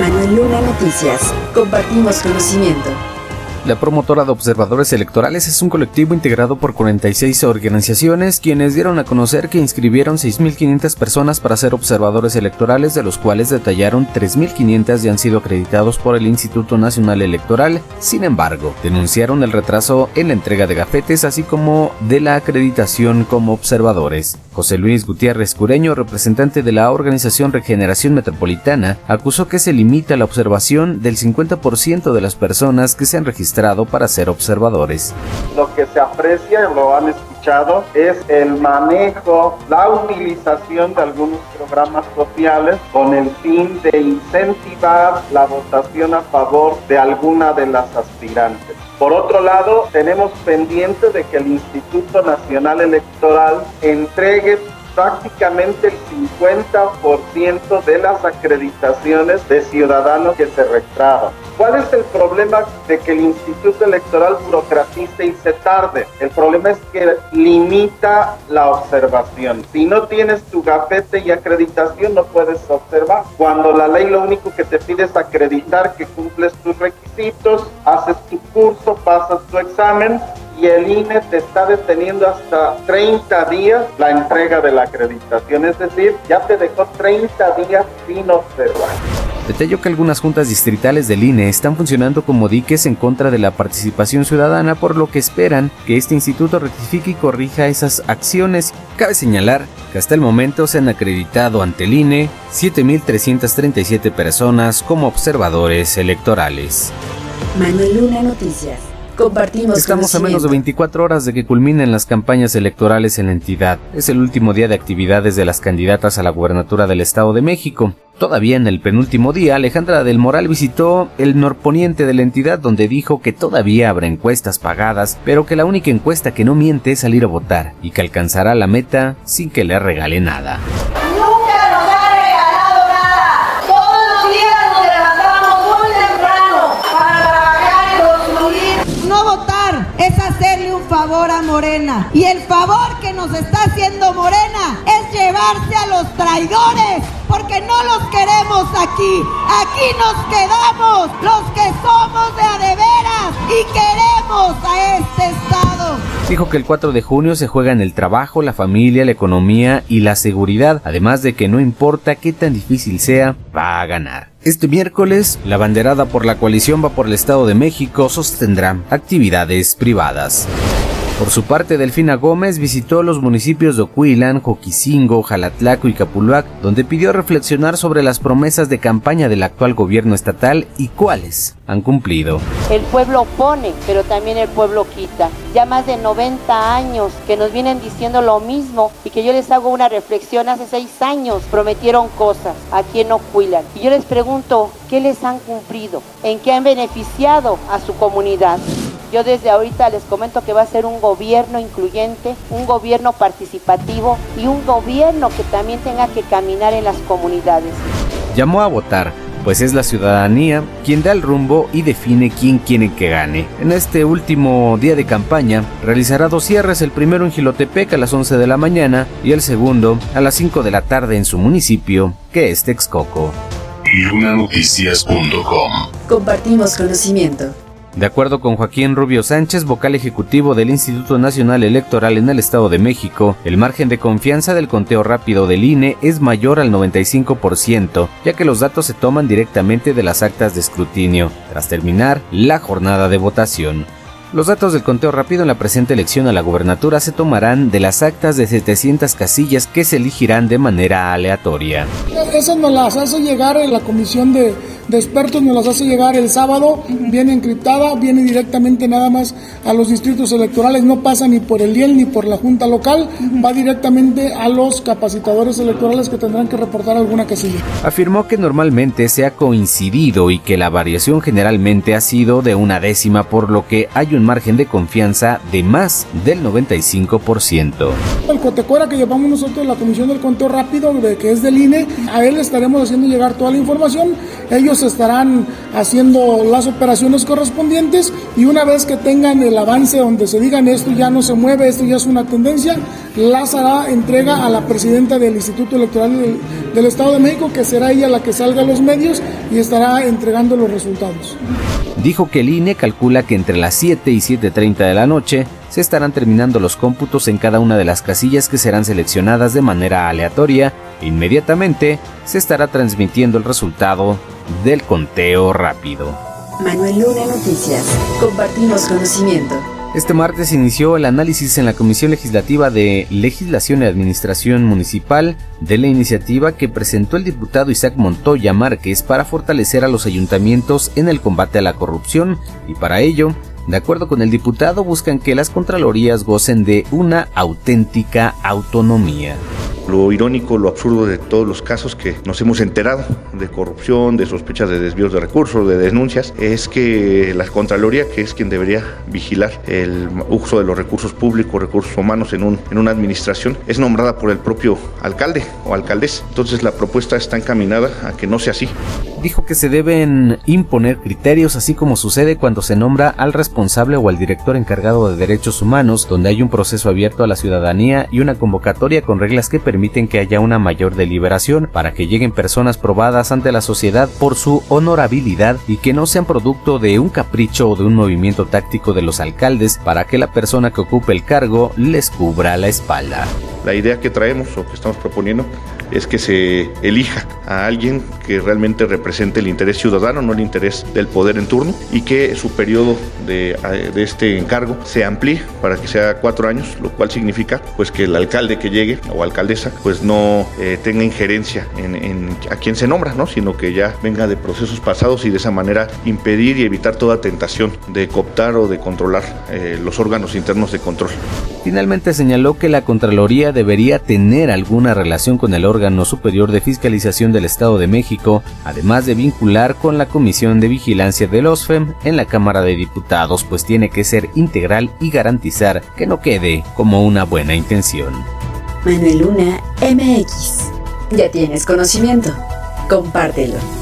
Manuel Luna Noticias. Compartimos conocimiento. La promotora de observadores electorales es un colectivo integrado por 46 organizaciones quienes dieron a conocer que inscribieron 6.500 personas para ser observadores electorales, de los cuales detallaron 3.500 ya han sido acreditados por el Instituto Nacional Electoral. Sin embargo, denunciaron el retraso en la entrega de gafetes, así como de la acreditación como observadores. José Luis Gutiérrez Cureño, representante de la organización Regeneración Metropolitana, acusó que se limita la observación del 50% de las personas que se han registrado para ser observadores. Lo que se aprecia, lo han escuchado, es el manejo, la utilización de algunos programas sociales con el fin de incentivar la votación a favor de alguna de las aspirantes. Por otro lado, tenemos pendiente de que el Instituto Nacional Electoral entregue prácticamente el 50% de las acreditaciones de ciudadanos que se retraban. ¿Cuál es el problema de que el Instituto Electoral burocratice y se tarde? El problema es que limita la observación. Si no tienes tu gafete y acreditación no puedes observar. Cuando la ley lo único que te pide es acreditar que cumples tus requisitos, haces tu curso, pasas tu examen y el INE te está deteniendo hasta 30 días la entrega de la acreditación, es decir, ya te dejó 30 días sin observar. Detalló que algunas juntas distritales del INE están funcionando como diques en contra de la participación ciudadana, por lo que esperan que este instituto rectifique y corrija esas acciones. Cabe señalar que hasta el momento se han acreditado ante el INE 7.337 personas como observadores electorales. Manuel Luna Noticias. Compartimos Estamos a menos de 24 horas de que culminen las campañas electorales en la entidad. Es el último día de actividades de las candidatas a la gubernatura del Estado de México. Todavía en el penúltimo día, Alejandra del Moral visitó el norponiente de la entidad donde dijo que todavía habrá encuestas pagadas, pero que la única encuesta que no miente es salir a votar y que alcanzará la meta sin que le regale nada. Morena. Y el favor que nos está haciendo Morena es llevarse a los traidores, porque no los queremos aquí. Aquí nos quedamos los que somos de adeveras y queremos a este Estado. Dijo que el 4 de junio se juega en el trabajo, la familia, la economía y la seguridad, además de que no importa qué tan difícil sea, va a ganar. Este miércoles, la banderada por la coalición va por el Estado de México sostendrá actividades privadas. Por su parte, Delfina Gómez visitó los municipios de Ocuilan, Joquisingo, Jalatlaco y Capuluac, donde pidió reflexionar sobre las promesas de campaña del actual gobierno estatal y cuáles han cumplido. El pueblo pone, pero también el pueblo quita. Ya más de 90 años que nos vienen diciendo lo mismo y que yo les hago una reflexión. Hace seis años prometieron cosas aquí en Ocuilan. Y yo les pregunto, ¿qué les han cumplido? ¿En qué han beneficiado a su comunidad? Yo desde ahorita les comento que va a ser un gobierno incluyente, un gobierno participativo y un gobierno que también tenga que caminar en las comunidades. Llamó a votar pues es la ciudadanía quien da el rumbo y define quién quiere que gane. En este último día de campaña realizará dos cierres, el primero en Gilotepec a las 11 de la mañana y el segundo a las 5 de la tarde en su municipio, que es Texcoco. Compartimos conocimiento. De acuerdo con Joaquín Rubio Sánchez, vocal ejecutivo del Instituto Nacional Electoral en el Estado de México, el margen de confianza del conteo rápido del INE es mayor al 95%, ya que los datos se toman directamente de las actas de escrutinio, tras terminar la jornada de votación. Los datos del conteo rápido en la presente elección a la gubernatura se tomarán de las actas de 700 casillas que se elegirán de manera aleatoria. Eso nos las hace llegar en la comisión de, de expertos, nos las hace llegar el sábado, viene encriptada, viene directamente nada más a los distritos electorales, no pasa ni por el IEL ni por la Junta Local, va directamente a los capacitadores electorales que tendrán que reportar alguna casilla. Afirmó que normalmente se ha coincidido y que la variación generalmente ha sido de una décima, por lo que hay un margen de confianza de más del 95%. El cotecuera que llevamos nosotros, la Comisión del Conteo Rápido, de, que es del INE, a él estaremos haciendo llegar toda la información ellos estarán haciendo las operaciones correspondientes y una vez que tengan el avance donde se digan esto ya no se mueve, esto ya es una tendencia, las hará entrega a la presidenta del Instituto Electoral del, del Estado de México, que será ella la que salga a los medios y estará entregando los resultados. Dijo que el INE calcula que entre las 7 y 7.30 de la noche se estarán terminando los cómputos en cada una de las casillas que serán seleccionadas de manera aleatoria. Inmediatamente se estará transmitiendo el resultado del conteo rápido. Manuel Luna Noticias. Compartimos conocimiento. Este martes inició el análisis en la Comisión Legislativa de Legislación y Administración Municipal de la iniciativa que presentó el diputado Isaac Montoya Márquez para fortalecer a los ayuntamientos en el combate a la corrupción y para ello de acuerdo con el diputado, buscan que las Contralorías gocen de una auténtica autonomía. Lo irónico, lo absurdo de todos los casos que nos hemos enterado de corrupción, de sospechas de desvíos de recursos, de denuncias, es que la Contraloría, que es quien debería vigilar el uso de los recursos públicos, recursos humanos en, un, en una administración, es nombrada por el propio alcalde o alcaldesa. Entonces la propuesta está encaminada a que no sea así. Dijo que se deben imponer criterios así como sucede cuando se nombra al responsable o al director encargado de derechos humanos, donde hay un proceso abierto a la ciudadanía y una convocatoria con reglas que permiten que haya una mayor deliberación para que lleguen personas probadas ante la sociedad por su honorabilidad y que no sean producto de un capricho o de un movimiento táctico de los alcaldes para que la persona que ocupe el cargo les cubra la espalda. La idea que traemos o que estamos proponiendo es que se elija a alguien que realmente represente el interés ciudadano, no el interés del poder en turno, y que su periodo de, de, este encargo se amplíe para que sea cuatro años, lo cual significa pues que el alcalde que llegue o alcaldesa pues no eh, tenga injerencia en, en, a quien se nombra, ¿no? sino que ya venga de procesos pasados y de esa manera impedir y evitar toda tentación de cooptar o de controlar eh, los órganos internos de control. Finalmente señaló que la Contraloría debería tener alguna relación con el órgano superior de fiscalización del Estado de México, además de vincular con la Comisión de Vigilancia del OSFEM en la Cámara de Diputados, pues tiene que ser integral y garantizar que no quede como una buena intención. Manuel Luna MX. Ya tienes conocimiento. Compártelo.